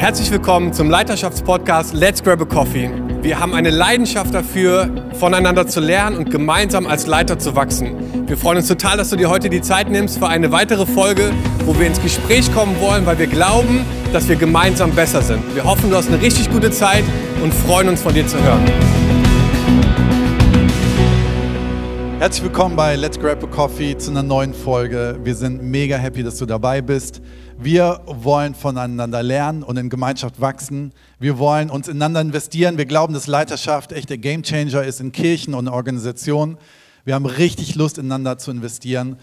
Herzlich willkommen zum Leiterschaftspodcast Let's Grab a Coffee. Wir haben eine Leidenschaft dafür, voneinander zu lernen und gemeinsam als Leiter zu wachsen. Wir freuen uns total, dass du dir heute die Zeit nimmst für eine weitere Folge, wo wir ins Gespräch kommen wollen, weil wir glauben, dass wir gemeinsam besser sind. Wir hoffen, du hast eine richtig gute Zeit und freuen uns von dir zu hören. Herzlich willkommen bei Let's Grab a Coffee zu einer neuen Folge. Wir sind mega happy, dass du dabei bist. Wir wollen voneinander lernen und in Gemeinschaft wachsen. Wir wollen uns ineinander investieren. Wir glauben, dass Leiterschaft echt der Gamechanger ist in Kirchen und Organisationen. Wir haben richtig Lust, ineinander zu investieren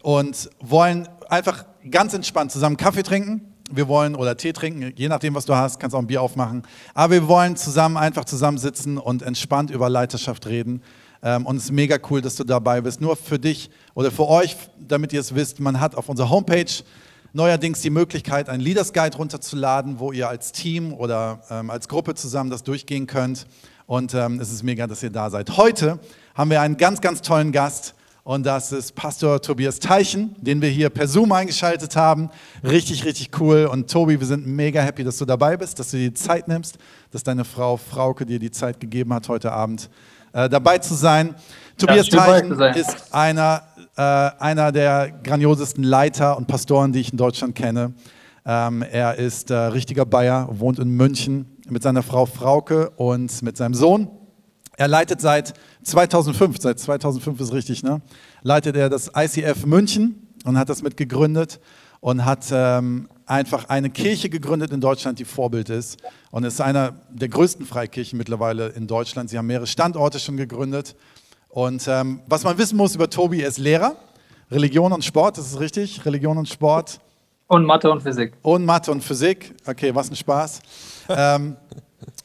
und wollen einfach ganz entspannt zusammen Kaffee trinken. Wir wollen oder Tee trinken, je nachdem, was du hast, kannst auch ein Bier aufmachen. Aber wir wollen zusammen einfach zusammensitzen und entspannt über Leiterschaft reden. Ähm, und es ist mega cool, dass du dabei bist. Nur für dich oder für euch, damit ihr es wisst, man hat auf unserer Homepage neuerdings die Möglichkeit, einen Leaders Guide runterzuladen, wo ihr als Team oder ähm, als Gruppe zusammen das durchgehen könnt. Und ähm, es ist mega, dass ihr da seid. Heute haben wir einen ganz, ganz tollen Gast. Und das ist Pastor Tobias Teichen, den wir hier per Zoom eingeschaltet haben. Richtig, richtig cool. Und Tobi, wir sind mega happy, dass du dabei bist, dass du dir die Zeit nimmst, dass deine Frau Frauke dir die Zeit gegeben hat, heute Abend äh, dabei zu sein. Tobias ja, Teichen ist einer, äh, einer der grandiosesten Leiter und Pastoren, die ich in Deutschland kenne. Ähm, er ist äh, richtiger Bayer, wohnt in München mit seiner Frau Frauke und mit seinem Sohn. Er leitet seit 2005, seit 2005 ist richtig, ne? leitet er das ICF München und hat das mitgegründet und hat ähm, einfach eine Kirche gegründet in Deutschland, die Vorbild ist. Und ist einer der größten Freikirchen mittlerweile in Deutschland. Sie haben mehrere Standorte schon gegründet. Und ähm, was man wissen muss über Tobi, er ist Lehrer. Religion und Sport, das ist richtig. Religion und Sport. Und Mathe und Physik. Und Mathe und Physik. Okay, was ein Spaß. ähm,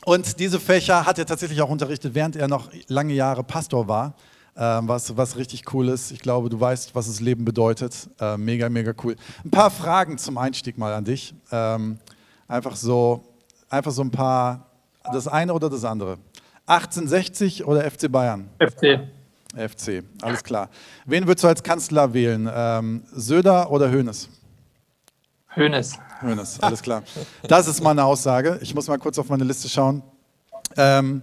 und diese Fächer hat er tatsächlich auch unterrichtet, während er noch lange Jahre Pastor war. Ähm, was, was richtig cool ist. Ich glaube, du weißt, was das Leben bedeutet. Äh, mega, mega cool. Ein paar Fragen zum Einstieg mal an dich. Ähm, einfach, so, einfach so ein paar, das eine oder das andere. 1860 oder FC Bayern? FC. FC, alles klar. Wen würdest du als Kanzler wählen? Ähm, Söder oder Hoeneß? Hoeneß. Hoeneß, alles klar. Das ist meine Aussage. Ich muss mal kurz auf meine Liste schauen. Ähm,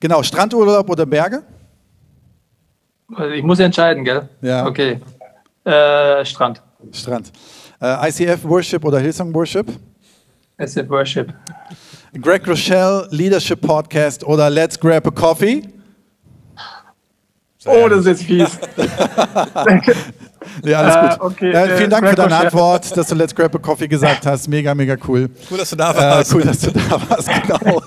genau, Strandurlaub oder Berge? Ich muss entscheiden, gell? Ja. Okay. Äh, Strand. Strand. Äh, ICF Worship oder Hillsong Worship? ICF Worship. Greg Rochelle Leadership Podcast oder Let's Grab a Coffee? oh, das ist jetzt fies. ja, alles gut. Äh, okay, äh, vielen Dank für deine Antwort, dass du Let's Grab a Coffee gesagt hast. Mega, mega cool. Cool, dass du da warst. Äh, cool, dass du da warst, genau.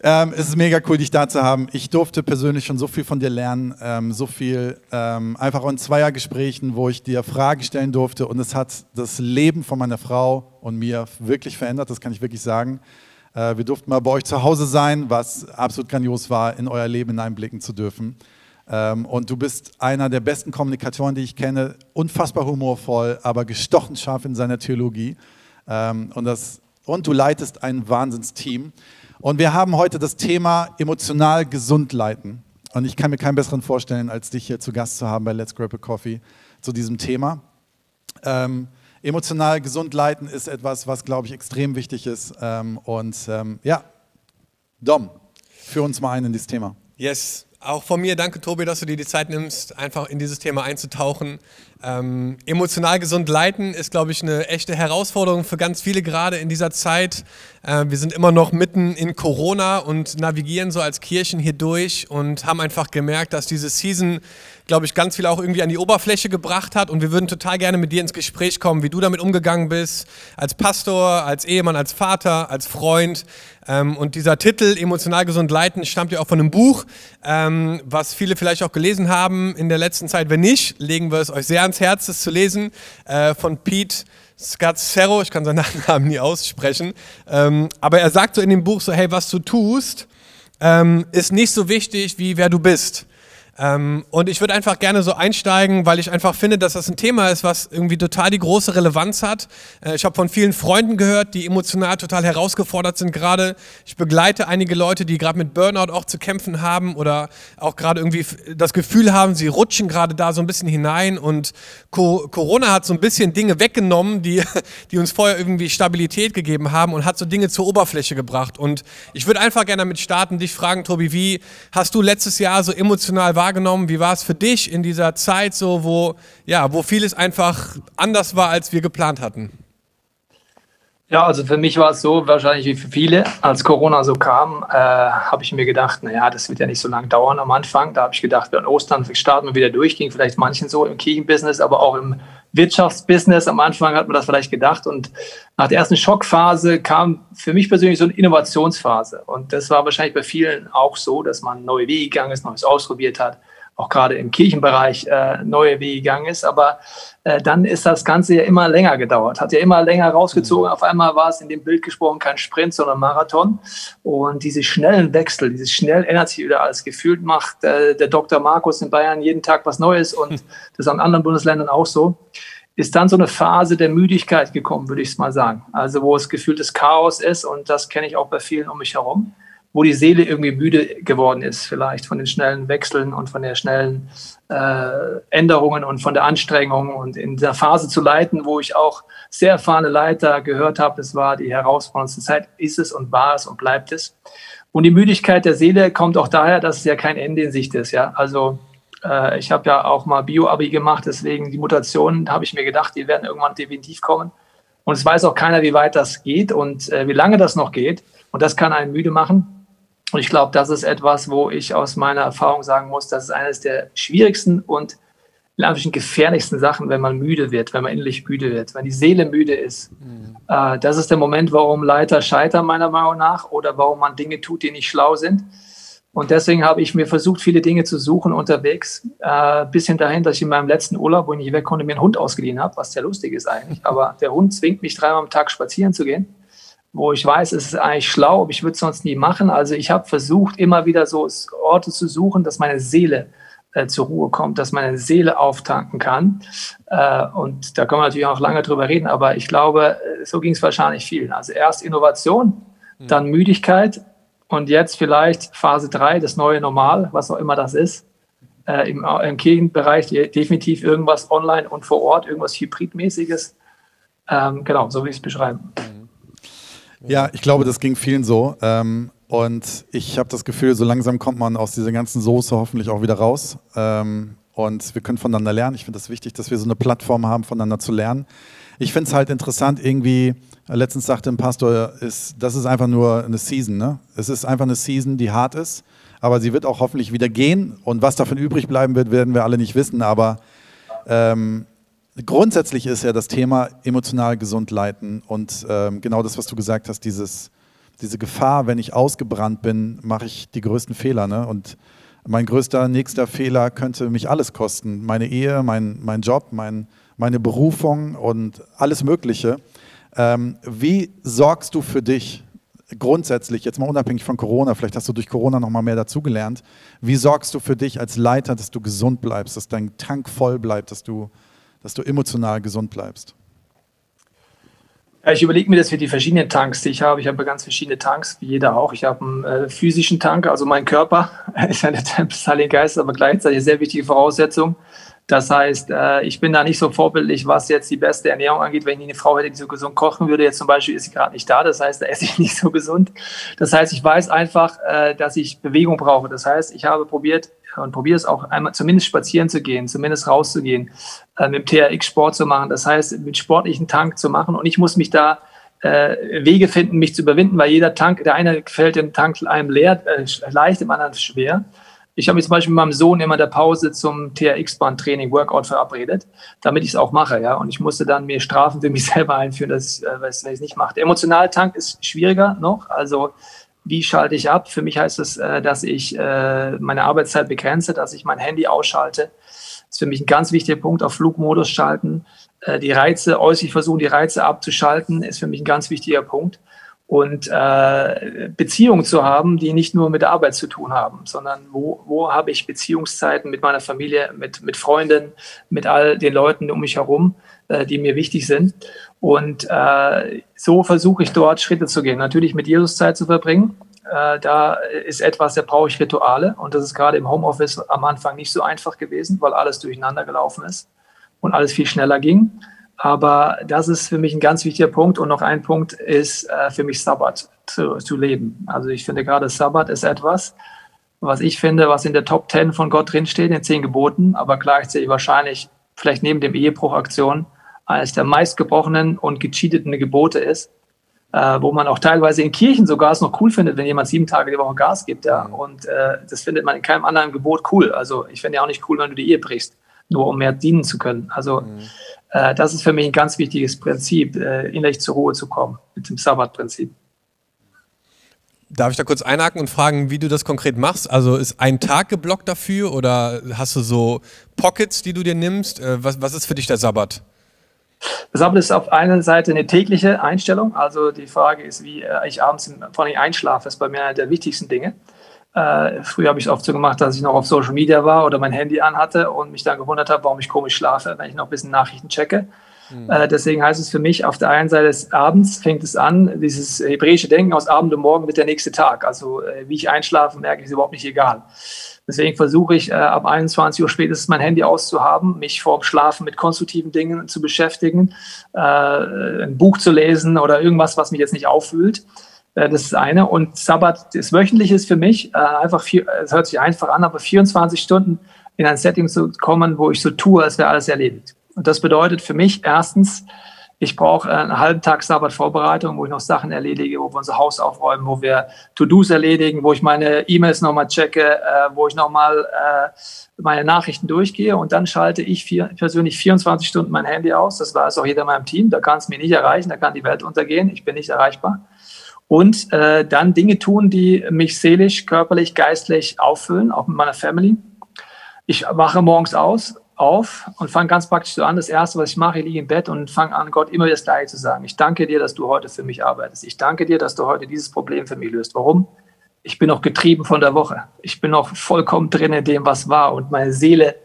Ähm, es ist mega cool, dich da zu haben. Ich durfte persönlich schon so viel von dir lernen, ähm, so viel ähm, einfach in Zweiergesprächen, wo ich dir Fragen stellen durfte und es hat das Leben von meiner Frau und mir wirklich verändert, das kann ich wirklich sagen. Äh, wir durften mal bei euch zu Hause sein, was absolut grandios war, in euer Leben hineinblicken zu dürfen. Ähm, und du bist einer der besten Kommunikatoren, die ich kenne, unfassbar humorvoll, aber gestochen scharf in seiner Theologie. Ähm, und, das, und du leitest ein Wahnsinnsteam. Und wir haben heute das Thema emotional gesund leiten. Und ich kann mir keinen besseren vorstellen, als dich hier zu Gast zu haben bei Let's Grab a Coffee zu diesem Thema. Ähm, emotional gesund leiten ist etwas, was, glaube ich, extrem wichtig ist. Ähm, und ähm, ja, Dom, führ uns mal ein in dieses Thema. Yes, auch von mir danke, Tobi, dass du dir die Zeit nimmst, einfach in dieses Thema einzutauchen. Ähm, emotional gesund leiten ist, glaube ich, eine echte Herausforderung für ganz viele gerade in dieser Zeit. Äh, wir sind immer noch mitten in Corona und navigieren so als Kirchen hier durch und haben einfach gemerkt, dass diese Season, glaube ich, ganz viel auch irgendwie an die Oberfläche gebracht hat. Und wir würden total gerne mit dir ins Gespräch kommen, wie du damit umgegangen bist, als Pastor, als Ehemann, als Vater, als Freund. Ähm, und dieser Titel, Emotional gesund leiten, stammt ja auch von einem Buch, ähm, was viele vielleicht auch gelesen haben in der letzten Zeit. Wenn nicht, legen wir es euch sehr ans Herz, das zu lesen, äh, von Pete Scazzero, ich kann seinen Nachnamen nie aussprechen, ähm, aber er sagt so in dem Buch so, hey, was du tust, ist nicht so wichtig, wie wer du bist. Ähm, und ich würde einfach gerne so einsteigen, weil ich einfach finde, dass das ein Thema ist, was irgendwie total die große Relevanz hat. Äh, ich habe von vielen Freunden gehört, die emotional total herausgefordert sind gerade. Ich begleite einige Leute, die gerade mit Burnout auch zu kämpfen haben oder auch gerade irgendwie das Gefühl haben, sie rutschen gerade da so ein bisschen hinein und Co Corona hat so ein bisschen Dinge weggenommen, die, die uns vorher irgendwie Stabilität gegeben haben und hat so Dinge zur Oberfläche gebracht. Und ich würde einfach gerne damit starten, dich fragen, Tobi, wie hast du letztes Jahr so emotional wahrgenommen, wahrgenommen? Wie war es für dich in dieser Zeit so, wo, ja, wo vieles einfach anders war, als wir geplant hatten? Ja, also für mich war es so, wahrscheinlich wie für viele, als Corona so kam, äh, habe ich mir gedacht, naja, das wird ja nicht so lange dauern am Anfang. Da habe ich gedacht, an Ostern starten wir wieder durch, ging vielleicht manchen so im Kirchenbusiness, aber auch im Wirtschaftsbusiness. Am Anfang hat man das vielleicht gedacht. Und nach der ersten Schockphase kam für mich persönlich so eine Innovationsphase. Und das war wahrscheinlich bei vielen auch so, dass man neue Wege gegangen ist, Neues ausprobiert hat auch gerade im Kirchenbereich äh, neue Wege gegangen ist. Aber äh, dann ist das Ganze ja immer länger gedauert, hat ja immer länger rausgezogen. Mhm. Auf einmal war es in dem Bild gesprochen kein Sprint, sondern Marathon. Und diese schnellen Wechsel, dieses schnell ändert sich wieder alles. Gefühlt macht äh, der Dr. Markus in Bayern jeden Tag was Neues und das ist an anderen Bundesländern auch so. Ist dann so eine Phase der Müdigkeit gekommen, würde ich es mal sagen. Also wo es gefühltes Chaos ist und das kenne ich auch bei vielen um mich herum wo die Seele irgendwie müde geworden ist, vielleicht von den schnellen Wechseln und von den schnellen äh, Änderungen und von der Anstrengung und in der Phase zu leiten, wo ich auch sehr erfahrene Leiter gehört habe, das war die herausforderndste Zeit, ist es und war es und bleibt es. Und die Müdigkeit der Seele kommt auch daher, dass es ja kein Ende in Sicht ist. Ja? Also äh, ich habe ja auch mal Bio-Abi gemacht, deswegen die Mutationen, habe ich mir gedacht, die werden irgendwann definitiv kommen. Und es weiß auch keiner, wie weit das geht und äh, wie lange das noch geht. Und das kann einen müde machen. Und ich glaube, das ist etwas, wo ich aus meiner Erfahrung sagen muss, das ist eines der schwierigsten und in Anführungsstrichen gefährlichsten Sachen, wenn man müde wird, wenn man innerlich müde wird, wenn die Seele müde ist. Mhm. Äh, das ist der Moment, warum Leiter scheitern, meiner Meinung nach, oder warum man Dinge tut, die nicht schlau sind. Und deswegen habe ich mir versucht, viele Dinge zu suchen unterwegs, äh, bis hin dahin, dass ich in meinem letzten Urlaub, wo ich nicht weg konnte, mir einen Hund ausgeliehen habe, was sehr lustig ist eigentlich. Aber der Hund zwingt mich dreimal am Tag spazieren zu gehen wo ich weiß, es ist eigentlich schlau, aber ich würde es sonst nie machen. Also ich habe versucht, immer wieder so Orte zu suchen, dass meine Seele äh, zur Ruhe kommt, dass meine Seele auftanken kann. Äh, und da können wir natürlich auch lange drüber reden, aber ich glaube, äh, so ging es wahrscheinlich vielen. Also erst Innovation, mhm. dann Müdigkeit und jetzt vielleicht Phase 3, das neue Normal, was auch immer das ist. Äh, im, Im Kirchenbereich definitiv irgendwas online und vor Ort, irgendwas Hybridmäßiges. Ähm, genau, so wie ich es beschreiben. Ja, ich glaube, das ging vielen so. Ähm, und ich habe das Gefühl, so langsam kommt man aus dieser ganzen Soße hoffentlich auch wieder raus. Ähm, und wir können voneinander lernen. Ich finde das wichtig, dass wir so eine Plattform haben, voneinander zu lernen. Ich finde es halt interessant, irgendwie, letztens sagte ein Pastor, ist, das ist einfach nur eine Season. Ne? Es ist einfach eine Season, die hart ist, aber sie wird auch hoffentlich wieder gehen. Und was davon übrig bleiben wird, werden wir alle nicht wissen. Aber ähm, grundsätzlich ist ja das Thema emotional gesund leiten und ähm, genau das, was du gesagt hast, dieses, diese Gefahr, wenn ich ausgebrannt bin, mache ich die größten Fehler. Ne? Und mein größter nächster Fehler könnte mich alles kosten. Meine Ehe, mein, mein Job, mein, meine Berufung und alles Mögliche. Ähm, wie sorgst du für dich grundsätzlich, jetzt mal unabhängig von Corona, vielleicht hast du durch Corona noch mal mehr dazugelernt, wie sorgst du für dich als Leiter, dass du gesund bleibst, dass dein Tank voll bleibt, dass du dass du emotional gesund bleibst? Ich überlege mir das für die verschiedenen Tanks, die ich habe. Ich habe ganz verschiedene Tanks, wie jeder auch. Ich habe einen äh, physischen Tank, also mein Körper ist eine Tempel Geist, aber gleichzeitig eine sehr wichtige Voraussetzung. Das heißt, äh, ich bin da nicht so vorbildlich, was jetzt die beste Ernährung angeht. Wenn ich eine Frau hätte, die so gesund kochen würde, jetzt zum Beispiel ist sie gerade nicht da, das heißt, da esse ich nicht so gesund. Das heißt, ich weiß einfach, äh, dass ich Bewegung brauche. Das heißt, ich habe probiert, und probiere es auch einmal zumindest spazieren zu gehen, zumindest rauszugehen, äh, mit dem TRX Sport zu machen. Das heißt, mit sportlichen Tank zu machen. Und ich muss mich da äh, Wege finden, mich zu überwinden, weil jeder Tank, der eine fällt im Tank einem leer, äh, leicht, dem anderen schwer. Ich habe mich zum Beispiel mit meinem Sohn immer in der Pause zum TRX-Bahn-Training, Workout verabredet, damit ich es auch mache. Ja? Und ich musste dann mir Strafen für mich selber einführen, dass ich äh, es nicht mache. Der Emotionaltank ist schwieriger noch. Also wie schalte ich ab? Für mich heißt es, äh, dass ich äh, meine Arbeitszeit begrenze, dass ich mein Handy ausschalte. Das ist für mich ein ganz wichtiger Punkt, auf Flugmodus schalten. Äh, die Reize, äußerlich versuchen, die Reize abzuschalten, ist für mich ein ganz wichtiger Punkt. Und äh, Beziehungen zu haben, die nicht nur mit der Arbeit zu tun haben, sondern wo, wo habe ich Beziehungszeiten mit meiner Familie, mit, mit Freunden, mit all den Leuten um mich herum, äh, die mir wichtig sind. Und äh, so versuche ich dort Schritte zu gehen. Natürlich mit Jesus Zeit zu verbringen. Äh, da ist etwas, da brauche ich Rituale. Und das ist gerade im Homeoffice am Anfang nicht so einfach gewesen, weil alles durcheinander gelaufen ist und alles viel schneller ging. Aber das ist für mich ein ganz wichtiger Punkt. Und noch ein Punkt ist äh, für mich Sabbat zu, zu leben. Also ich finde gerade Sabbat ist etwas, was ich finde, was in der Top 10 von Gott drinsteht, in den zehn Geboten, aber gleichzeitig wahrscheinlich vielleicht neben dem Ehebruchaktion eines der meistgebrochenen und gecheateten Gebote ist, äh, wo man auch teilweise in Kirchen sogar es noch cool findet, wenn jemand sieben Tage die Woche Gas gibt. Ja. Mhm. Und äh, das findet man in keinem anderen Gebot cool. Also ich finde ja auch nicht cool, wenn du die Ehe brichst, nur um mehr dienen zu können. Also mhm. Äh, das ist für mich ein ganz wichtiges Prinzip, äh, innerlich zur Ruhe zu kommen mit dem Sabbatprinzip. Darf ich da kurz einhaken und fragen, wie du das konkret machst? Also ist ein Tag geblockt dafür oder hast du so Pockets, die du dir nimmst? Äh, was, was ist für dich der Sabbat? Der Sabbat ist auf einer Seite eine tägliche Einstellung. Also die Frage ist, wie ich abends vor allem einschlafe, das ist bei mir einer der wichtigsten Dinge. Äh, früher habe ich es oft so gemacht, dass ich noch auf Social Media war oder mein Handy anhatte und mich dann gewundert habe, warum ich komisch schlafe, wenn ich noch ein bisschen Nachrichten checke. Mhm. Äh, deswegen heißt es für mich, auf der einen Seite des Abends fängt es an, dieses hebräische Denken aus Abend und Morgen wird der nächste Tag. Also äh, wie ich einschlafe, merke ich, ist überhaupt nicht egal. Deswegen versuche ich äh, ab 21 Uhr spätestens mein Handy auszuhaben, mich vorm Schlafen mit konstruktiven Dingen zu beschäftigen, äh, ein Buch zu lesen oder irgendwas, was mich jetzt nicht auffühlt. Äh, das ist eine. Und Sabbat, das Wöchentliche ist für mich äh, einfach, es hört sich einfach an, aber 24 Stunden in ein Setting zu kommen, wo ich so tue, als wäre alles erledigt. Und das bedeutet für mich erstens, ich brauche einen halben Tag Sabbat-Vorbereitung, wo ich noch Sachen erledige, wo wir unser Haus aufräumen, wo wir To-Dos erledigen, wo ich meine E-Mails nochmal checke, äh, wo ich nochmal äh, meine Nachrichten durchgehe. Und dann schalte ich vier, persönlich 24 Stunden mein Handy aus. Das weiß auch jeder in meinem Team. Da kann es mir nicht erreichen, da kann die Welt untergehen. Ich bin nicht erreichbar und äh, dann Dinge tun, die mich seelisch, körperlich, geistlich auffüllen, auch mit meiner Family. Ich wache morgens aus, auf und fange ganz praktisch so an. Das Erste, was ich mache, ich liege im Bett und fange an, Gott immer das Gleiche zu sagen. Ich danke dir, dass du heute für mich arbeitest. Ich danke dir, dass du heute dieses Problem für mich löst. Warum? Ich bin noch getrieben von der Woche. Ich bin noch vollkommen drin in dem, was war und meine Seele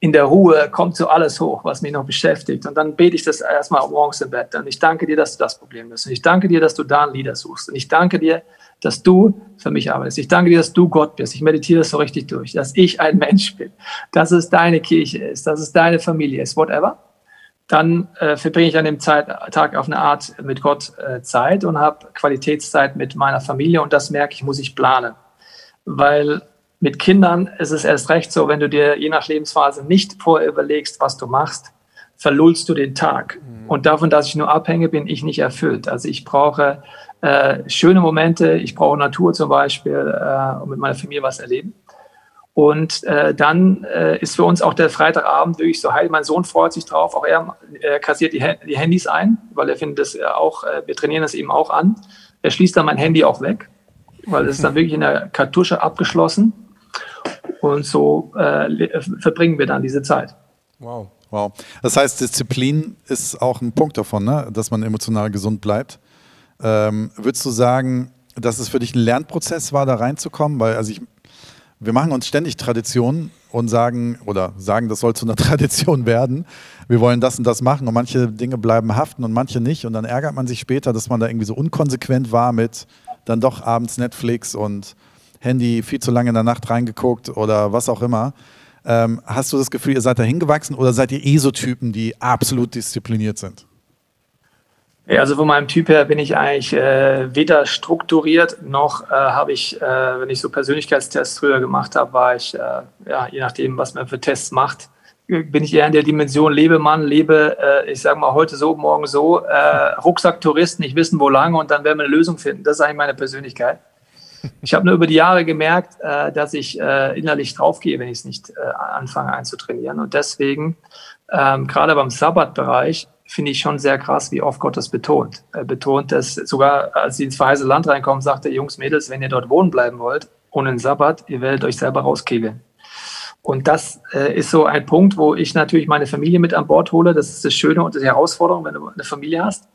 in der Ruhe kommt so alles hoch, was mich noch beschäftigt. Und dann bete ich das erstmal morgens im Bett. Und ich danke dir, dass du das Problem löst. Und ich danke dir, dass du da einen Lieder suchst. Und ich danke dir, dass du für mich arbeitest. Ich danke dir, dass du Gott bist. Ich meditiere das so richtig durch, dass ich ein Mensch bin, dass es deine Kirche ist, dass es deine Familie ist, whatever. Dann äh, verbringe ich an dem Zeit, Tag auf eine Art mit Gott äh, Zeit und habe Qualitätszeit mit meiner Familie. Und das merke ich, muss ich planen. Weil mit Kindern ist es erst recht so, wenn du dir je nach Lebensphase nicht vorher überlegst, was du machst, verlullst du den Tag. Mhm. Und davon, dass ich nur abhänge, bin ich nicht erfüllt. Also ich brauche äh, schöne Momente, ich brauche Natur zum Beispiel, äh, und mit meiner Familie was erleben. Und äh, dann äh, ist für uns auch der Freitagabend wirklich so heil. Mein Sohn freut sich drauf. Auch er äh, kassiert die, die, Handys ein, weil er findet das auch, äh, wir trainieren das eben auch an. Er schließt dann mein Handy auch weg, weil es ist dann wirklich in der Kartusche abgeschlossen. Und so äh, verbringen wir dann diese Zeit. Wow. Wow. Das heißt, Disziplin ist auch ein Punkt davon, ne? dass man emotional gesund bleibt. Ähm, würdest du sagen, dass es für dich ein Lernprozess war, da reinzukommen? Weil, also ich, wir machen uns ständig Traditionen und sagen, oder sagen, das soll zu einer Tradition werden. Wir wollen das und das machen und manche Dinge bleiben haften und manche nicht. Und dann ärgert man sich später, dass man da irgendwie so unkonsequent war mit dann doch abends Netflix und Handy viel zu lange in der Nacht reingeguckt oder was auch immer. Ähm, hast du das Gefühl, ihr seid da hingewachsen oder seid ihr eh so Typen, die absolut diszipliniert sind? Ja, also von meinem Typ her bin ich eigentlich äh, weder strukturiert noch äh, habe ich, äh, wenn ich so Persönlichkeitstests früher gemacht habe, war ich, äh, ja, je nachdem, was man für Tests macht, bin ich eher in der Dimension lebe, äh, ich sage mal heute so, morgen so, äh, Rucksacktourist, nicht wissen, wo lange und dann werden wir eine Lösung finden. Das ist eigentlich meine Persönlichkeit. Ich habe nur über die Jahre gemerkt, äh, dass ich äh, innerlich draufgehe, wenn ich es nicht äh, anfange einzutrainieren. Und deswegen, ähm, gerade beim Sabbatbereich, finde ich schon sehr krass, wie oft Gott das betont. Er betont das sogar, als sie ins verheißene Land reinkommen, sagt er, Jungs, Mädels, wenn ihr dort wohnen bleiben wollt, ohne einen Sabbat, ihr werdet euch selber rauskegeln. Und das äh, ist so ein Punkt, wo ich natürlich meine Familie mit an Bord hole. Das ist das Schöne und die Herausforderung, wenn du eine Familie hast.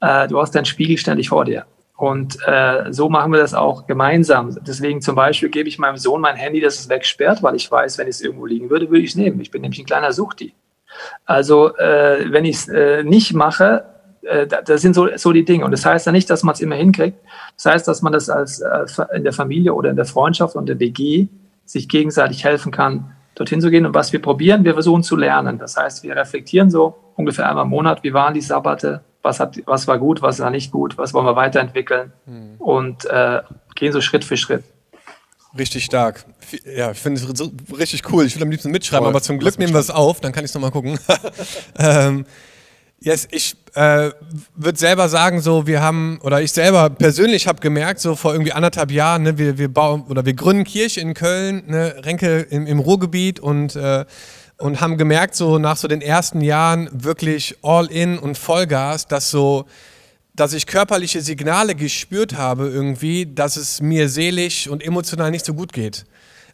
Äh, du hast deinen Spiegel ständig vor dir. Und äh, so machen wir das auch gemeinsam. Deswegen zum Beispiel gebe ich meinem Sohn mein Handy, das es wegsperrt, weil ich weiß, wenn es irgendwo liegen würde, würde ich es nehmen. Ich bin nämlich ein kleiner Suchti. Also äh, wenn ich es äh, nicht mache, äh, das sind so, so die Dinge. Und das heißt ja nicht, dass man es immer hinkriegt. Das heißt, dass man das als in der Familie oder in der Freundschaft und der WG sich gegenseitig helfen kann, dorthin zu gehen. Und was wir probieren, wir versuchen zu lernen. Das heißt, wir reflektieren so ungefähr einmal im Monat, wie waren die Sabbate, was, hat, was war gut, was war nicht gut, was wollen wir weiterentwickeln mhm. und äh, gehen so Schritt für Schritt. Richtig stark. Ja, ich finde es so richtig cool. Ich will am liebsten mitschreiben, Voll. aber zum Glück nehmen wir es auf, dann kann ich es nochmal gucken. ähm, yes, ich äh, würde selber sagen, so wir haben, oder ich selber persönlich habe gemerkt, so vor irgendwie anderthalb Jahren, ne, wir, wir bauen oder wir gründen Kirche in Köln, ne, Renke im, im Ruhrgebiet und äh, und haben gemerkt, so nach so den ersten Jahren wirklich all in und Vollgas, dass so, dass ich körperliche Signale gespürt habe irgendwie, dass es mir seelisch und emotional nicht so gut geht.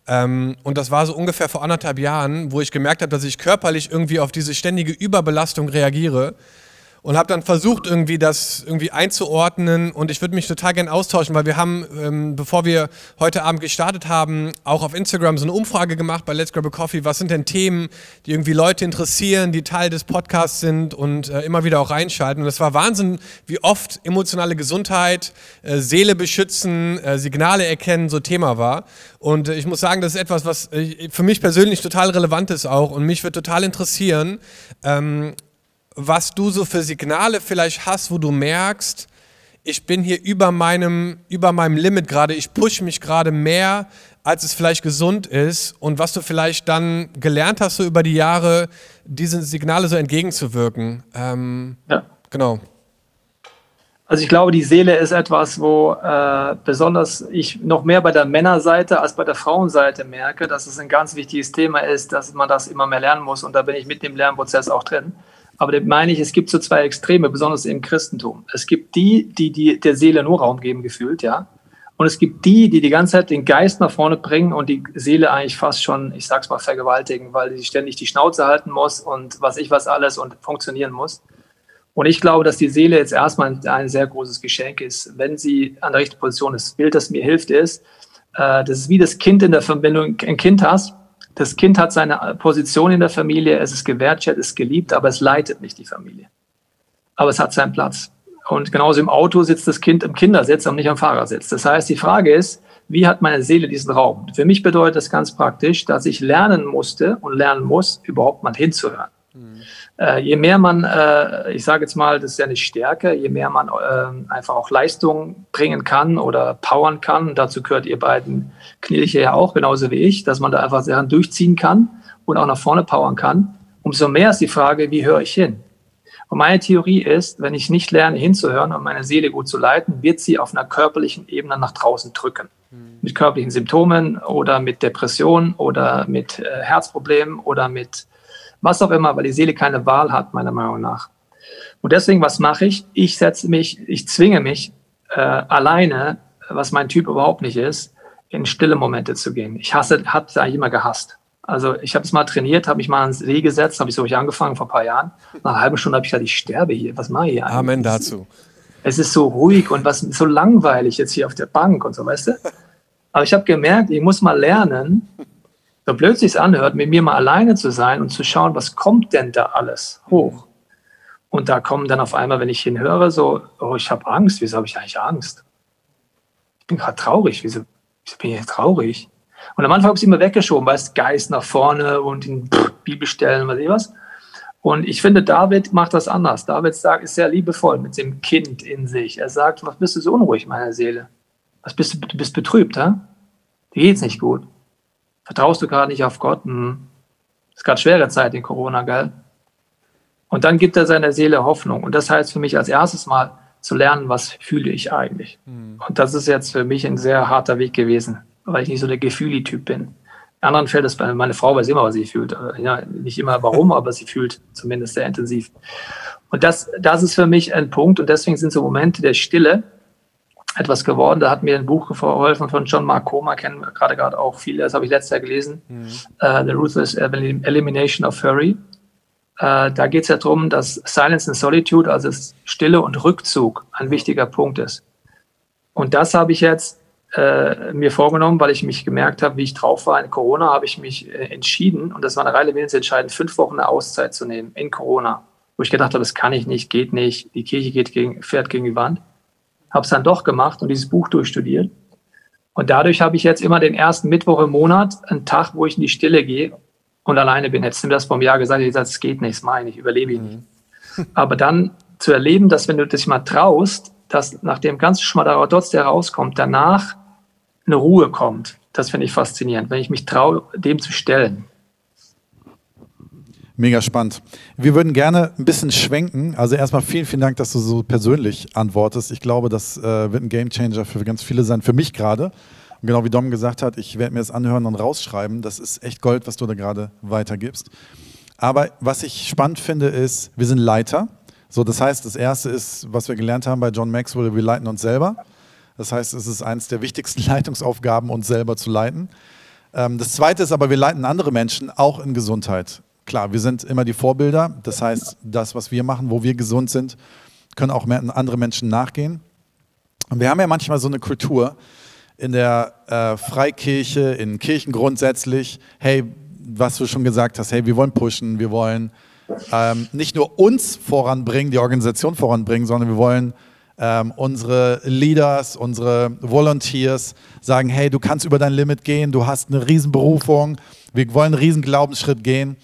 Ähm, und das war so ungefähr vor anderthalb Jahren, wo ich gemerkt habe, dass ich körperlich irgendwie auf diese ständige Überbelastung reagiere und habe dann versucht, irgendwie das irgendwie einzuordnen. Und ich würde mich total gerne austauschen, weil wir haben, ähm, bevor wir heute Abend gestartet haben, auch auf Instagram so eine Umfrage gemacht bei Let's Grab a Coffee. Was sind denn Themen, die irgendwie Leute interessieren, die Teil des Podcasts sind und äh, immer wieder auch reinschalten? Und es war Wahnsinn, wie oft emotionale Gesundheit, äh, Seele beschützen, äh, Signale erkennen so Thema war. Und äh, ich muss sagen, das ist etwas, was äh, für mich persönlich total relevant ist auch. Und mich würde total interessieren, ähm, was du so für Signale vielleicht hast, wo du merkst, ich bin hier über meinem, über meinem Limit gerade, ich push mich gerade mehr, als es vielleicht gesund ist und was du vielleicht dann gelernt hast so über die Jahre, diesen Signale so entgegenzuwirken. Ähm, ja. Genau. Also ich glaube, die Seele ist etwas, wo äh, besonders ich noch mehr bei der Männerseite als bei der Frauenseite merke, dass es ein ganz wichtiges Thema ist, dass man das immer mehr lernen muss und da bin ich mit dem Lernprozess auch drin. Aber da meine ich, es gibt so zwei Extreme, besonders im Christentum. Es gibt die, die, die der Seele nur Raum geben, gefühlt, ja. Und es gibt die, die die ganze Zeit den Geist nach vorne bringen und die Seele eigentlich fast schon, ich sag's mal, vergewaltigen, weil sie ständig die Schnauze halten muss und was ich was alles und funktionieren muss. Und ich glaube, dass die Seele jetzt erstmal ein sehr großes Geschenk ist, wenn sie an der richtigen Position ist. Das Bild, das mir hilft, ist, äh, das ist wie das Kind in der Verbindung, ein Kind hast das Kind hat seine Position in der Familie, es ist gewertschätzt, es ist geliebt, aber es leitet nicht die Familie. Aber es hat seinen Platz. Und genauso im Auto sitzt das Kind im Kindersitz und nicht am Fahrersitz. Das heißt, die Frage ist, wie hat meine Seele diesen Raum? Für mich bedeutet das ganz praktisch, dass ich lernen musste und lernen muss, überhaupt mal hinzuhören. Mhm. Äh, je mehr man, äh, ich sage jetzt mal, das ist ja eine Stärke, je mehr man äh, einfach auch Leistung bringen kann oder powern kann, dazu gehört ihr beiden Knilche ja auch, genauso wie ich, dass man da einfach Sachen durchziehen kann und auch nach vorne powern kann, umso mehr ist die Frage, wie höre ich hin? Und meine Theorie ist, wenn ich nicht lerne hinzuhören und meine Seele gut zu leiten, wird sie auf einer körperlichen Ebene nach draußen drücken. Mhm. Mit körperlichen Symptomen oder mit Depression oder mit äh, Herzproblemen oder mit was auch immer, weil die Seele keine Wahl hat, meiner Meinung nach. Und deswegen, was mache ich? Ich setze mich, ich zwinge mich äh, alleine, was mein Typ überhaupt nicht ist, in stille Momente zu gehen. Ich hasse, habe es eigentlich immer gehasst. Also ich habe es mal trainiert, habe mich mal ans See gesetzt, habe ich so angefangen vor ein paar Jahren. Nach einer halben Stunde habe ich gesagt, ich sterbe hier. Was mache ich hier eigentlich? Amen dazu. Es ist so ruhig und was so langweilig jetzt hier auf der Bank und so, weißt du? Aber ich habe gemerkt, ich muss mal lernen, so blöd sich anhört, mit mir mal alleine zu sein und zu schauen, was kommt denn da alles hoch? Und da kommen dann auf einmal, wenn ich hinhöre, so, oh, ich habe Angst. Wieso habe ich eigentlich Angst? Ich bin gerade traurig. Wieso, wieso bin ich traurig? Und am Anfang habe ich es immer weggeschoben, weißt Geist nach vorne und in Bibelstellen, was ich was. Und ich finde, David macht das anders. David sagt, ist sehr liebevoll mit dem Kind in sich. Er sagt, was bist du so unruhig, meine Seele? Was bist du, du bist betrübt, hä? Dir geht's nicht gut. Vertraust du gerade nicht auf Gott? Hm. Ist gerade schwere Zeit in Corona, gell? Und dann gibt er seiner Seele Hoffnung. Und das heißt für mich als erstes mal zu lernen, was fühle ich eigentlich. Mhm. Und das ist jetzt für mich ein sehr harter Weg gewesen, weil ich nicht so der Gefühli-Typ bin. In anderen fällt es bei meine Frau weiß immer, was sie fühlt. Ja, nicht immer warum, aber sie fühlt zumindest sehr intensiv. Und das, das ist für mich ein Punkt. Und deswegen sind so Momente der Stille, etwas geworden. Da hat mir ein Buch geholfen von John Mark Comer, kennen wir gerade gerade auch viele, das habe ich letztes Jahr gelesen, mhm. uh, The Ruthless Elimination of Furry. Uh, da geht es ja darum, dass Silence and Solitude, also Stille und Rückzug, ein wichtiger Punkt ist. Und das habe ich jetzt äh, mir vorgenommen, weil ich mich gemerkt habe, wie ich drauf war in Corona, habe ich mich äh, entschieden, und das war eine reine Willensentscheidung, fünf Wochen eine Auszeit zu nehmen in Corona, wo ich gedacht habe, das kann ich nicht, geht nicht, die Kirche geht gegen, fährt gegen die Wand. Habe es dann doch gemacht und dieses Buch durchstudiert. Und dadurch habe ich jetzt immer den ersten Mittwoch im Monat einen Tag, wo ich in die Stille gehe und alleine bin. Hättest du mir das einem Jahr gesagt, ich gesagt, es geht nicht, meine ich, überlebe ich nicht. Mhm. Aber dann zu erleben, dass wenn du dich mal traust, dass nach dem ganzen Schmadderadotz, der rauskommt, danach eine Ruhe kommt. Das finde ich faszinierend, wenn ich mich traue, dem zu stellen. Mega spannend. Wir würden gerne ein bisschen schwenken. Also erstmal vielen, vielen Dank, dass du so persönlich antwortest. Ich glaube, das äh, wird ein Gamechanger für ganz viele sein. Für mich gerade. Genau wie Dom gesagt hat, ich werde mir das anhören und rausschreiben. Das ist echt Gold, was du da gerade weitergibst. Aber was ich spannend finde, ist, wir sind Leiter. So, das heißt, das erste ist, was wir gelernt haben bei John Maxwell, wir leiten uns selber. Das heißt, es ist eines der wichtigsten Leitungsaufgaben, uns selber zu leiten. Ähm, das zweite ist aber, wir leiten andere Menschen auch in Gesundheit. Klar, wir sind immer die Vorbilder. Das heißt, das, was wir machen, wo wir gesund sind, können auch andere Menschen nachgehen. Und wir haben ja manchmal so eine Kultur in der äh, Freikirche, in Kirchen grundsätzlich, hey, was du schon gesagt hast, hey, wir wollen pushen, wir wollen ähm, nicht nur uns voranbringen, die Organisation voranbringen, sondern wir wollen ähm, unsere Leaders, unsere Volunteers sagen, hey, du kannst über dein Limit gehen, du hast eine Riesenberufung, wir wollen einen riesen Glaubensschritt gehen.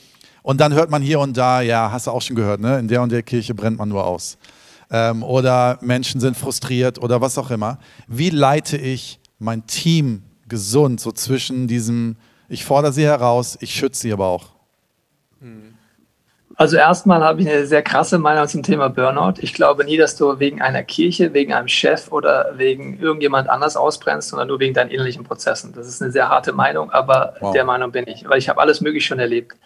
Und dann hört man hier und da, ja, hast du auch schon gehört, ne? in der und der Kirche brennt man nur aus. Ähm, oder Menschen sind frustriert oder was auch immer. Wie leite ich mein Team gesund, so zwischen diesem, ich fordere sie heraus, ich schütze sie aber auch? Hm. Also erstmal habe ich eine sehr krasse Meinung zum Thema Burnout. Ich glaube nie, dass du wegen einer Kirche, wegen einem Chef oder wegen irgendjemand anders ausbrennst, sondern nur wegen deinen innerlichen Prozessen. Das ist eine sehr harte Meinung, aber wow. der Meinung bin ich, weil ich habe alles Mögliche schon erlebt.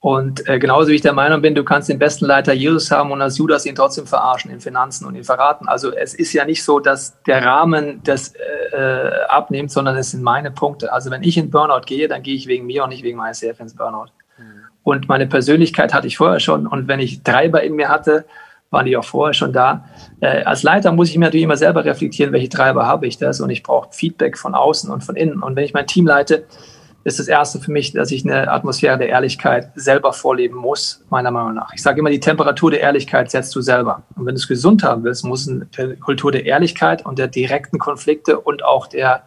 Und äh, genauso wie ich der Meinung bin, du kannst den besten Leiter Jesus haben und als Judas ihn trotzdem verarschen in Finanzen und ihn verraten. Also es ist ja nicht so, dass der Rahmen das äh, abnimmt, sondern es sind meine Punkte. Also wenn ich in Burnout gehe, dann gehe ich wegen mir und nicht wegen meines ICF ins Burnout. Und meine Persönlichkeit hatte ich vorher schon. Und wenn ich Treiber in mir hatte, waren die auch vorher schon da. Äh, als Leiter muss ich mir natürlich immer selber reflektieren, welche Treiber habe ich das. Und ich brauche Feedback von außen und von innen. Und wenn ich mein Team leite, ist das Erste für mich, dass ich eine Atmosphäre der Ehrlichkeit selber vorleben muss, meiner Meinung nach. Ich sage immer, die Temperatur der Ehrlichkeit setzt du selber. Und wenn du es gesund haben willst, muss eine Kultur der Ehrlichkeit und der direkten Konflikte und auch der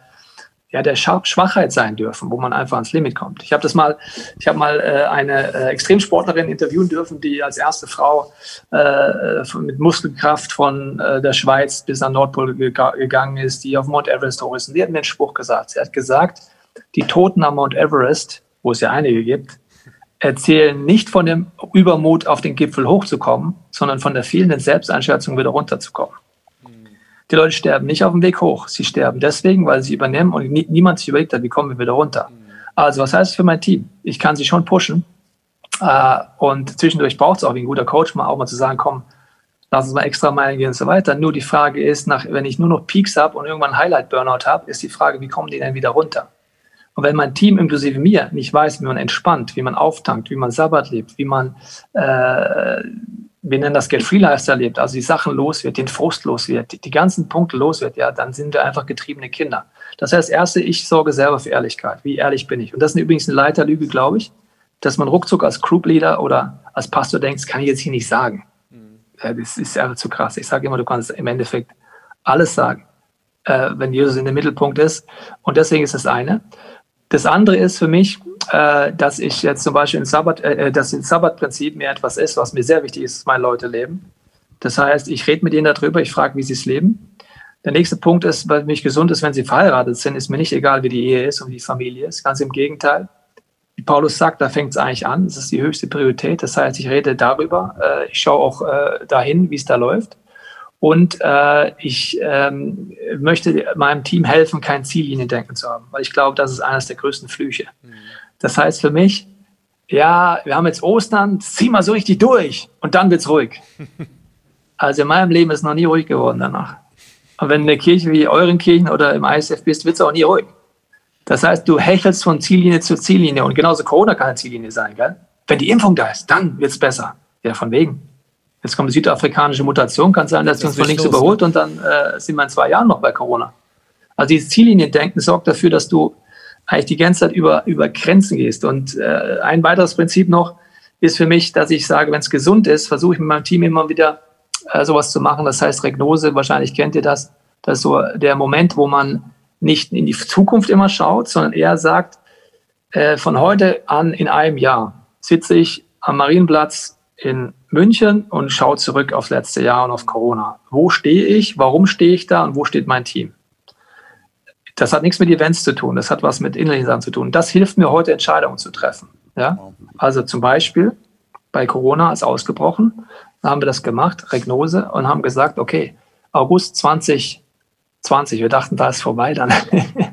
ja, der Schwachheit sein dürfen, wo man einfach ans Limit kommt. Ich habe das mal, ich habe mal äh, eine äh, Extremsportlerin interviewen dürfen, die als erste Frau äh, mit Muskelkraft von äh, der Schweiz bis an Nordpol ge gegangen ist, die auf Mount Everest hoch ist. Und die hat mir einen Spruch gesagt. Sie hat gesagt, die Toten am Mount Everest, wo es ja einige gibt, erzählen nicht von dem Übermut, auf den Gipfel hochzukommen, sondern von der fehlenden Selbsteinschätzung, wieder runterzukommen. Die Leute sterben nicht auf dem Weg hoch. Sie sterben deswegen, weil sie übernehmen und nie, niemand sich überlegt hat, wie kommen wir wieder runter. Also was heißt das für mein Team? Ich kann sie schon pushen. Äh, und zwischendurch braucht es auch wie ein guter Coach mal auch mal zu sagen, komm, lass uns mal extra Meilen gehen und so weiter. Nur die Frage ist, nach, wenn ich nur noch Peaks habe und irgendwann Highlight-Burnout habe, ist die Frage, wie kommen die denn wieder runter? Und wenn mein Team inklusive mir nicht weiß, wie man entspannt, wie man auftankt, wie man Sabbat lebt, wie man äh, wir nennen das Get Free Lifestyle lebt, also die Sachen los wird, den Frust los wird, die, die ganzen Punkte los wird, ja, dann sind wir einfach getriebene Kinder. Das heißt, das erste, ich sorge selber für Ehrlichkeit. Wie ehrlich bin ich? Und das ist übrigens eine Leiterlüge, glaube ich, dass man ruckzuck als Group Leader oder als Pastor denkt, das kann ich jetzt hier nicht sagen. Mhm. Ja, das ist einfach zu krass. Ich sage immer, du kannst im Endeffekt alles sagen, äh, wenn Jesus in dem Mittelpunkt ist. Und deswegen ist das eine. Das andere ist für mich, äh, dass ich jetzt zum Beispiel in Sabbat, äh, äh, dass das Sabbatprinzip mir etwas ist, was mir sehr wichtig ist, dass meine Leute leben. Das heißt, ich rede mit ihnen darüber, ich frage, wie sie es leben. Der nächste Punkt ist, weil mich gesund ist, wenn sie verheiratet sind, ist mir nicht egal, wie die Ehe ist und wie die Familie ist. Ganz im Gegenteil. Wie Paulus sagt, da fängt es eigentlich an. Das ist die höchste Priorität. Das heißt, ich rede darüber. Äh, ich schaue auch äh, dahin, wie es da läuft. Und äh, ich ähm, möchte meinem Team helfen, kein Zielliniendenken zu haben, weil ich glaube, das ist eines der größten Flüche. Mhm. Das heißt für mich, ja, wir haben jetzt Ostern, zieh mal so richtig durch und dann wird's ruhig. Also in meinem Leben ist noch nie ruhig geworden danach. Und wenn in der Kirche wie euren Kirchen oder im ISF bist, wird's auch nie ruhig. Das heißt, du hechelst von Ziellinie zu Ziellinie und genauso Corona kann eine Ziellinie sein, gell? Wenn die Impfung da ist, dann wird's besser. Ja, von wegen. Jetzt kommt die südafrikanische Mutation, kann sein, dass sie uns von links los, überholt ne? und dann äh, sind wir in zwei Jahren noch bei Corona. Also dieses Ziellinien-Denken sorgt dafür, dass du eigentlich die ganze Zeit über, über Grenzen gehst. Und äh, ein weiteres Prinzip noch ist für mich, dass ich sage, wenn es gesund ist, versuche ich mit meinem Team immer wieder äh, sowas zu machen. Das heißt Regnose, wahrscheinlich kennt ihr das. Das ist so der Moment, wo man nicht in die Zukunft immer schaut, sondern eher sagt, äh, von heute an in einem Jahr sitze ich am Marienplatz in München und schaue zurück aufs letzte Jahr und auf Corona. Wo stehe ich? Warum stehe ich da? Und wo steht mein Team? Das hat nichts mit Events zu tun. Das hat was mit innerlichen Sachen zu tun. Das hilft mir heute, Entscheidungen zu treffen. Ja? Also zum Beispiel bei Corona ist ausgebrochen. Da haben wir das gemacht, Regnose, und haben gesagt, okay, August 2020, wir dachten, da ist vorbei dann.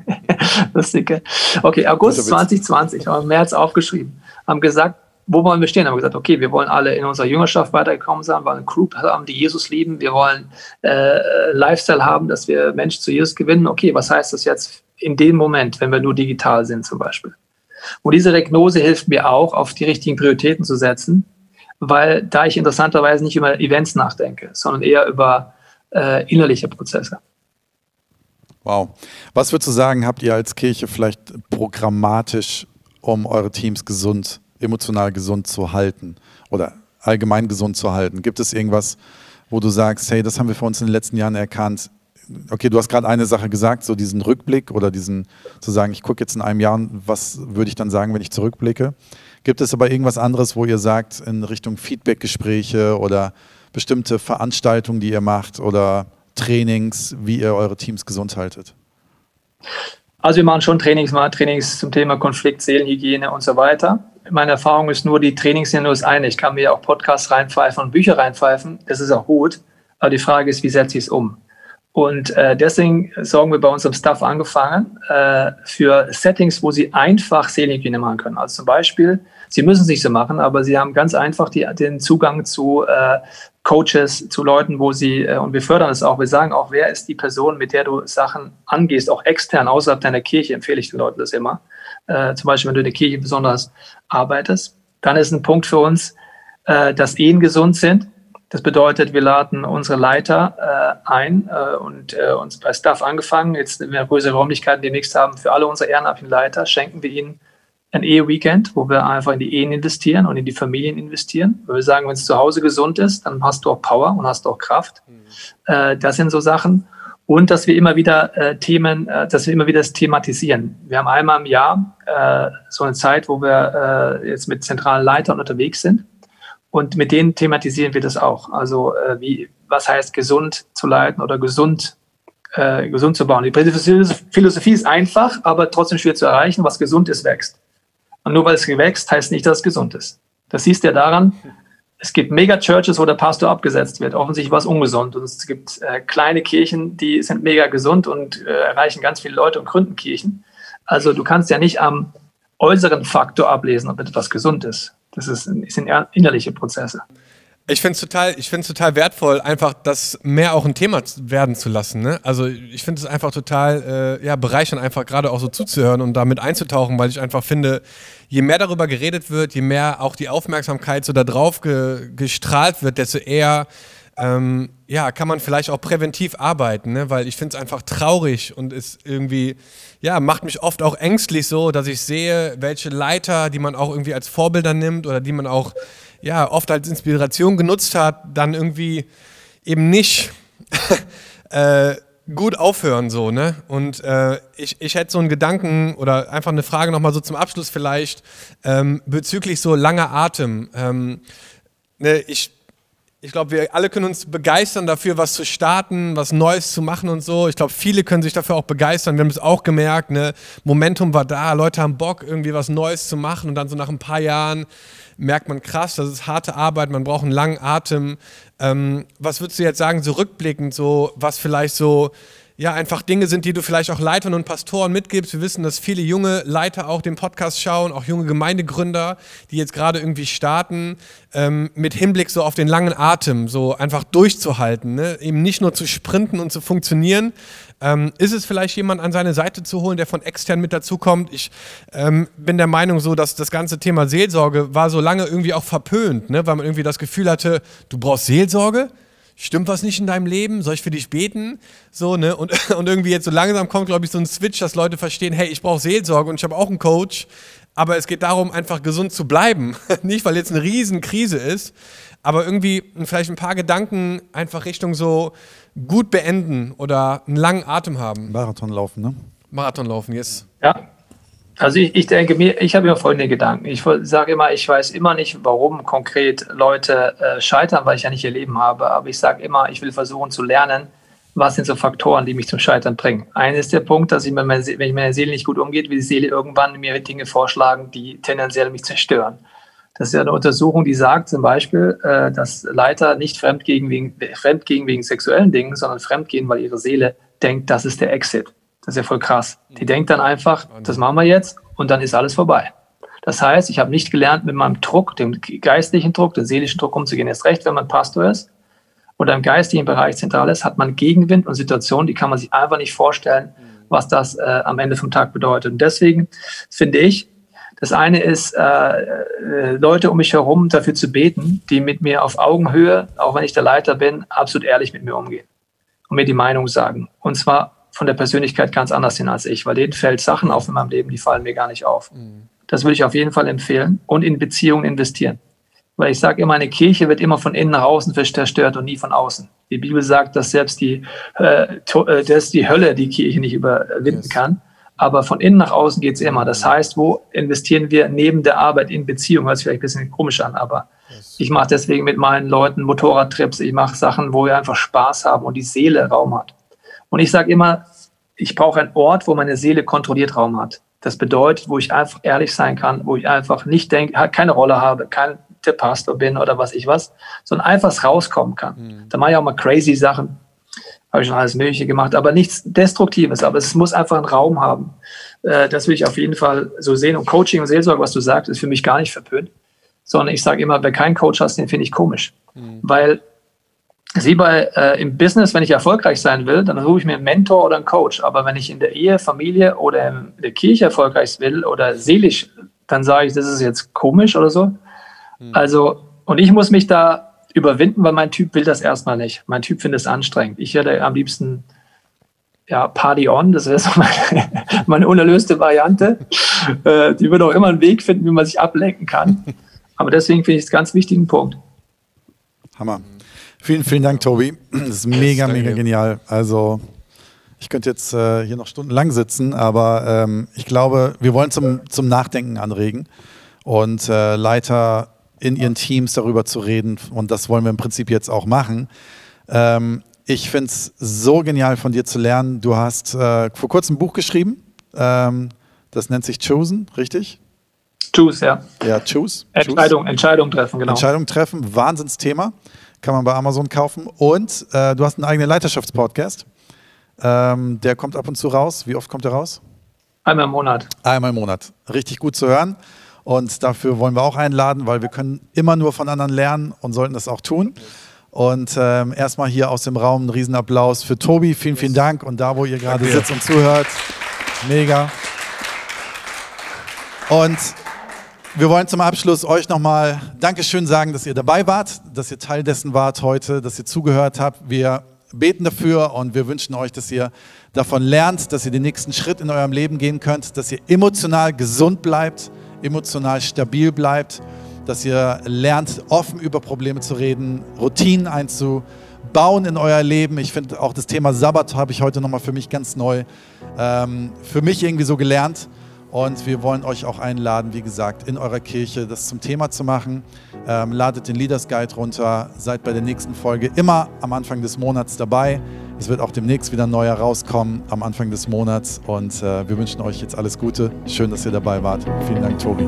Lustig, Okay, August 2020, haben wir im März aufgeschrieben, haben gesagt, wo wollen wir stehen? Haben wir gesagt, okay, wir wollen alle in unserer Jüngerschaft weitergekommen sein, wir wollen eine Group haben, die Jesus lieben, wir wollen äh, Lifestyle haben, dass wir Menschen zu Jesus gewinnen. Okay, was heißt das jetzt in dem Moment, wenn wir nur digital sind zum Beispiel? Und diese Regnose hilft mir auch, auf die richtigen Prioritäten zu setzen, weil da ich interessanterweise nicht über Events nachdenke, sondern eher über äh, innerliche Prozesse. Wow. Was würdest du sagen, habt ihr als Kirche vielleicht programmatisch, um eure Teams gesund, emotional gesund zu halten oder allgemein gesund zu halten? Gibt es irgendwas, wo du sagst, hey, das haben wir für uns in den letzten Jahren erkannt? Okay, du hast gerade eine Sache gesagt, so diesen Rückblick oder diesen zu sagen, ich gucke jetzt in einem Jahr, was würde ich dann sagen, wenn ich zurückblicke? Gibt es aber irgendwas anderes, wo ihr sagt, in Richtung Feedbackgespräche oder bestimmte Veranstaltungen, die ihr macht oder Trainings, wie ihr eure Teams gesund haltet? Also wir machen schon Trainings, mal Trainings zum Thema Konflikt, Seelenhygiene und so weiter. Meine Erfahrung ist nur, die Trainings sind nur das eine. Ich kann mir auch Podcasts reinpfeifen und Bücher reinpfeifen. Das ist auch gut. Aber die Frage ist, wie setze ich es um? Und äh, deswegen sorgen wir bei unserem Staff angefangen äh, für Settings, wo sie einfach Seelenhygiene machen können. Also zum Beispiel, sie müssen es nicht so machen, aber sie haben ganz einfach die, den Zugang zu äh, Coaches, zu Leuten, wo sie, äh, und wir fördern es auch, wir sagen auch, wer ist die Person, mit der du Sachen angehst, auch extern, außerhalb deiner Kirche, empfehle ich den Leuten das immer. Äh, zum Beispiel, wenn du in der Kirche besonders arbeitest. Dann ist ein Punkt für uns, äh, dass Ehen gesund sind das bedeutet, wir laden unsere Leiter äh, ein äh, und äh, uns bei Staff angefangen. Jetzt, wenn wir größere Räumlichkeiten demnächst haben, für alle unsere ehrenamtlichen Leiter schenken wir ihnen ein Ehe-Weekend, wo wir einfach in die Ehen investieren und in die Familien investieren. Weil wir sagen, wenn es zu Hause gesund ist, dann hast du auch Power und hast auch Kraft. Mhm. Äh, das sind so Sachen. Und dass wir immer wieder äh, Themen, äh, dass wir immer wieder das thematisieren. Wir haben einmal im Jahr äh, so eine Zeit, wo wir äh, jetzt mit zentralen Leitern unterwegs sind und mit denen thematisieren wir das auch. Also äh, wie, was heißt gesund zu leiten oder gesund, äh, gesund zu bauen. Die Philosophie ist einfach, aber trotzdem schwer zu erreichen. Was gesund ist, wächst. Und nur weil es wächst, heißt nicht, dass es gesund ist. Das siehst du ja daran, es gibt Mega-Churches, wo der Pastor abgesetzt wird. Offensichtlich war es ungesund. Und es gibt äh, kleine Kirchen, die sind mega gesund und äh, erreichen ganz viele Leute und gründen Kirchen. Also du kannst ja nicht am äußeren Faktor ablesen, ob etwas gesund ist. Das ist, sind innerliche Prozesse. Ich finde es total, total wertvoll, einfach das mehr auch ein Thema werden zu lassen. Ne? Also ich finde es einfach total äh, ja, bereichernd, einfach gerade auch so zuzuhören und damit einzutauchen, weil ich einfach finde, je mehr darüber geredet wird, je mehr auch die Aufmerksamkeit so da drauf ge gestrahlt wird, desto eher ähm, ja, kann man vielleicht auch präventiv arbeiten, ne? weil ich finde es einfach traurig und ist irgendwie, ja, macht mich oft auch ängstlich so, dass ich sehe, welche Leiter, die man auch irgendwie als Vorbilder nimmt oder die man auch, ja, oft als Inspiration genutzt hat, dann irgendwie eben nicht äh, gut aufhören so, ne? Und äh, ich, ich hätte so einen Gedanken oder einfach eine Frage nochmal so zum Abschluss vielleicht ähm, bezüglich so langer Atem. Ähm, ne, ich ich glaube, wir alle können uns begeistern dafür, was zu starten, was Neues zu machen und so. Ich glaube, viele können sich dafür auch begeistern. Wir haben es auch gemerkt, ne? Momentum war da, Leute haben Bock, irgendwie was Neues zu machen und dann so nach ein paar Jahren merkt man krass, das ist harte Arbeit, man braucht einen langen Atem. Ähm, was würdest du jetzt sagen, so rückblickend, so was vielleicht so ja, einfach Dinge sind, die du vielleicht auch Leitern und Pastoren mitgibst. Wir wissen, dass viele junge Leiter auch den Podcast schauen, auch junge Gemeindegründer, die jetzt gerade irgendwie starten, ähm, mit Hinblick so auf den langen Atem, so einfach durchzuhalten, ne? eben nicht nur zu sprinten und zu funktionieren. Ähm, ist es vielleicht jemand an seine Seite zu holen, der von extern mit dazukommt? Ich ähm, bin der Meinung so, dass das ganze Thema Seelsorge war so lange irgendwie auch verpönt, ne? weil man irgendwie das Gefühl hatte, du brauchst Seelsorge? Stimmt was nicht in deinem Leben? Soll ich für dich beten? So, ne? Und, und irgendwie jetzt so langsam kommt, glaube ich, so ein Switch, dass Leute verstehen, hey, ich brauche Seelsorge und ich habe auch einen Coach. Aber es geht darum, einfach gesund zu bleiben. nicht, weil jetzt eine Riesenkrise ist, aber irgendwie vielleicht ein paar Gedanken einfach Richtung so gut beenden oder einen langen Atem haben. Marathon laufen, ne? Marathon laufen, yes. Ja, also ich, ich denke mir, ich habe immer folgende Gedanken. Ich sage immer, ich weiß immer nicht, warum konkret Leute äh, scheitern, weil ich ja nicht ihr Leben habe. Aber ich sage immer, ich will versuchen zu lernen, was sind so Faktoren, die mich zum Scheitern bringen. Einer ist der Punkt, dass ich, wenn ich mit meiner Seele nicht gut umgeht, will die Seele irgendwann mir Dinge vorschlagen, die tendenziell mich zerstören. Das ist ja eine Untersuchung, die sagt zum Beispiel, äh, dass Leiter nicht fremdgehen wegen, fremdgehen wegen sexuellen Dingen, sondern fremdgehen, weil ihre Seele denkt, das ist der Exit. Das ist ja voll krass. Die denkt dann einfach, das machen wir jetzt und dann ist alles vorbei. Das heißt, ich habe nicht gelernt, mit meinem Druck, dem geistlichen Druck, dem seelischen Druck umzugehen. Erst recht, wenn man Pastor ist oder im geistlichen Bereich zentral ist, hat man Gegenwind und Situationen, die kann man sich einfach nicht vorstellen, was das äh, am Ende vom Tag bedeutet. Und deswegen finde ich, das eine ist, äh, äh, Leute um mich herum dafür zu beten, die mit mir auf Augenhöhe, auch wenn ich der Leiter bin, absolut ehrlich mit mir umgehen und mir die Meinung sagen. Und zwar von der Persönlichkeit ganz anders hin als ich, weil denen fällt Sachen auf in meinem Leben, die fallen mir gar nicht auf. Mhm. Das würde ich auf jeden Fall empfehlen und in Beziehungen investieren. Weil ich sage immer, eine Kirche wird immer von innen nach außen zerstört und nie von außen. Die Bibel sagt, dass selbst die, äh, äh dass die Hölle die Kirche nicht überwinden yes. kann. Aber von innen nach außen geht es immer. Das heißt, wo investieren wir neben der Arbeit in Beziehungen? Hört sich vielleicht ein bisschen komisch an, aber yes. ich mache deswegen mit meinen Leuten Motorradtrips. Ich mache Sachen, wo wir einfach Spaß haben und die Seele Raum hat. Und ich sage immer, ich brauche einen Ort, wo meine Seele kontrolliert Raum hat. Das bedeutet, wo ich einfach ehrlich sein kann, wo ich einfach nicht denke, keine Rolle habe, kein der Pastor bin oder was ich was, sondern einfach rauskommen kann. Mhm. Da mache ich auch mal crazy Sachen, habe ich schon alles Mögliche gemacht, aber nichts Destruktives, aber es muss einfach einen Raum haben. Äh, das will ich auf jeden Fall so sehen. Und Coaching und Seelsorge, was du sagst, ist für mich gar nicht verpönt, sondern ich sage immer, wer keinen Coach hast, den finde ich komisch, mhm. weil Sie bei äh, im Business, wenn ich erfolgreich sein will, dann suche ich mir einen Mentor oder einen Coach. Aber wenn ich in der Ehe, Familie oder in der Kirche erfolgreich will oder seelisch, dann sage ich, das ist jetzt komisch oder so. Mhm. Also, und ich muss mich da überwinden, weil mein Typ will das erstmal nicht. Mein Typ findet es anstrengend. Ich hätte am liebsten ja, Party on, das wäre so meine, meine unerlöste Variante. Äh, die wird auch immer einen Weg finden, wie man sich ablenken kann. Aber deswegen finde ich es einen ganz wichtigen Punkt. Hammer. Vielen, vielen Dank, Tobi. Das ist mega, mega genial. Also, ich könnte jetzt äh, hier noch stundenlang sitzen, aber ähm, ich glaube, wir wollen zum, zum Nachdenken anregen und äh, Leiter in ihren Teams darüber zu reden. Und das wollen wir im Prinzip jetzt auch machen. Ähm, ich finde es so genial von dir zu lernen. Du hast äh, vor kurzem ein Buch geschrieben. Ähm, das nennt sich Chosen, richtig? Choose, ja. Ja, Choose. Entscheidung, choose. Entscheidung treffen, genau. Entscheidung treffen, Wahnsinnsthema kann man bei Amazon kaufen. Und äh, du hast einen eigenen Leiterschaftspodcast. Ähm, der kommt ab und zu raus. Wie oft kommt der raus? Einmal im Monat. Einmal im Monat. Richtig gut zu hören. Und dafür wollen wir auch einladen, weil wir können immer nur von anderen lernen und sollten das auch tun. Und ähm, erstmal hier aus dem Raum einen Riesenapplaus für Tobi. Vielen, vielen Dank. Und da, wo ihr gerade sitzt und zuhört, mega. Und wir wollen zum Abschluss euch nochmal Dankeschön sagen, dass ihr dabei wart, dass ihr Teil dessen wart heute, dass ihr zugehört habt. Wir beten dafür und wir wünschen euch, dass ihr davon lernt, dass ihr den nächsten Schritt in eurem Leben gehen könnt, dass ihr emotional gesund bleibt, emotional stabil bleibt, dass ihr lernt, offen über Probleme zu reden, Routinen einzubauen in euer Leben. Ich finde auch das Thema Sabbat habe ich heute nochmal für mich ganz neu, ähm, für mich irgendwie so gelernt und wir wollen euch auch einladen, wie gesagt, in eurer Kirche das zum Thema zu machen. Ähm, ladet den Leaders Guide runter, seid bei der nächsten Folge immer am Anfang des Monats dabei. Es wird auch demnächst wieder ein neuer rauskommen am Anfang des Monats. Und äh, wir wünschen euch jetzt alles Gute. Schön, dass ihr dabei wart. Vielen Dank, Tobi.